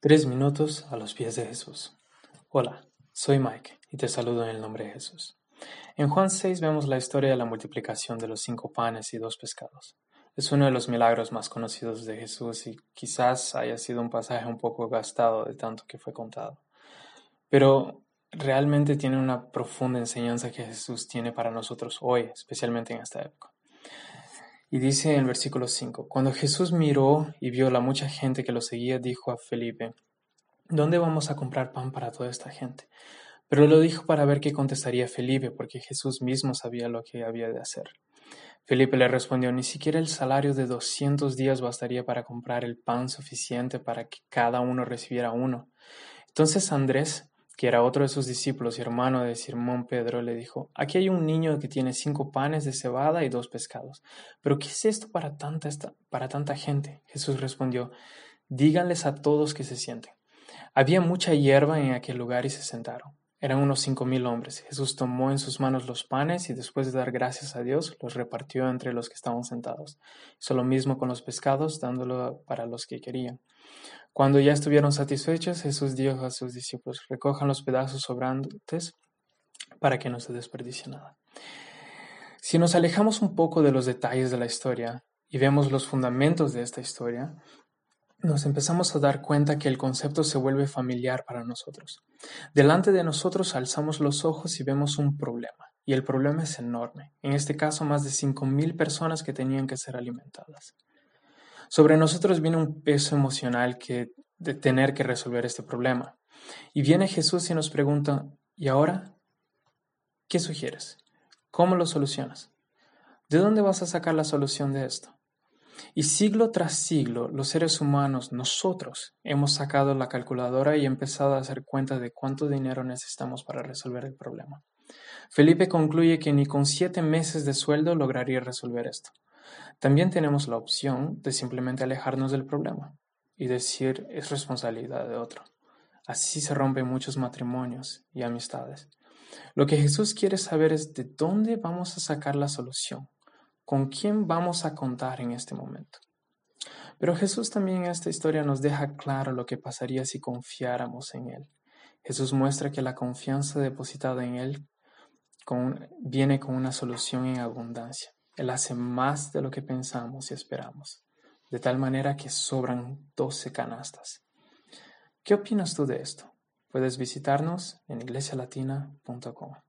Tres minutos a los pies de Jesús. Hola, soy Mike y te saludo en el nombre de Jesús. En Juan 6 vemos la historia de la multiplicación de los cinco panes y dos pescados. Es uno de los milagros más conocidos de Jesús y quizás haya sido un pasaje un poco gastado de tanto que fue contado. Pero realmente tiene una profunda enseñanza que Jesús tiene para nosotros hoy, especialmente en esta época. Y dice en el versículo 5, cuando Jesús miró y vio la mucha gente que lo seguía, dijo a Felipe, ¿dónde vamos a comprar pan para toda esta gente? Pero lo dijo para ver qué contestaría Felipe, porque Jesús mismo sabía lo que había de hacer. Felipe le respondió, ni siquiera el salario de doscientos días bastaría para comprar el pan suficiente para que cada uno recibiera uno. Entonces Andrés, que era otro de sus discípulos y hermano de Simón Pedro, le dijo, Aquí hay un niño que tiene cinco panes de cebada y dos pescados. ¿Pero qué es esto para tanta, para tanta gente? Jesús respondió, Díganles a todos que se sienten. Había mucha hierba en aquel lugar y se sentaron. Eran unos cinco mil hombres. Jesús tomó en sus manos los panes y después de dar gracias a Dios, los repartió entre los que estaban sentados. Hizo lo mismo con los pescados, dándolo para los que querían. Cuando ya estuvieron satisfechos, Jesús dijo a sus discípulos, recojan los pedazos sobrantes para que no se desperdicie nada. Si nos alejamos un poco de los detalles de la historia y vemos los fundamentos de esta historia, nos empezamos a dar cuenta que el concepto se vuelve familiar para nosotros. Delante de nosotros alzamos los ojos y vemos un problema, y el problema es enorme. En este caso, más de 5.000 personas que tenían que ser alimentadas. Sobre nosotros viene un peso emocional que, de tener que resolver este problema. Y viene Jesús y nos pregunta, ¿y ahora? ¿Qué sugieres? ¿Cómo lo solucionas? ¿De dónde vas a sacar la solución de esto? Y siglo tras siglo, los seres humanos, nosotros, hemos sacado la calculadora y empezado a hacer cuenta de cuánto dinero necesitamos para resolver el problema. Felipe concluye que ni con siete meses de sueldo lograría resolver esto. También tenemos la opción de simplemente alejarnos del problema y decir es responsabilidad de otro. Así se rompen muchos matrimonios y amistades. Lo que Jesús quiere saber es de dónde vamos a sacar la solución, con quién vamos a contar en este momento. Pero Jesús también en esta historia nos deja claro lo que pasaría si confiáramos en Él. Jesús muestra que la confianza depositada en Él viene con una solución en abundancia. Él hace más de lo que pensamos y esperamos, de tal manera que sobran doce canastas. ¿Qué opinas tú de esto? Puedes visitarnos en iglesialatina.com.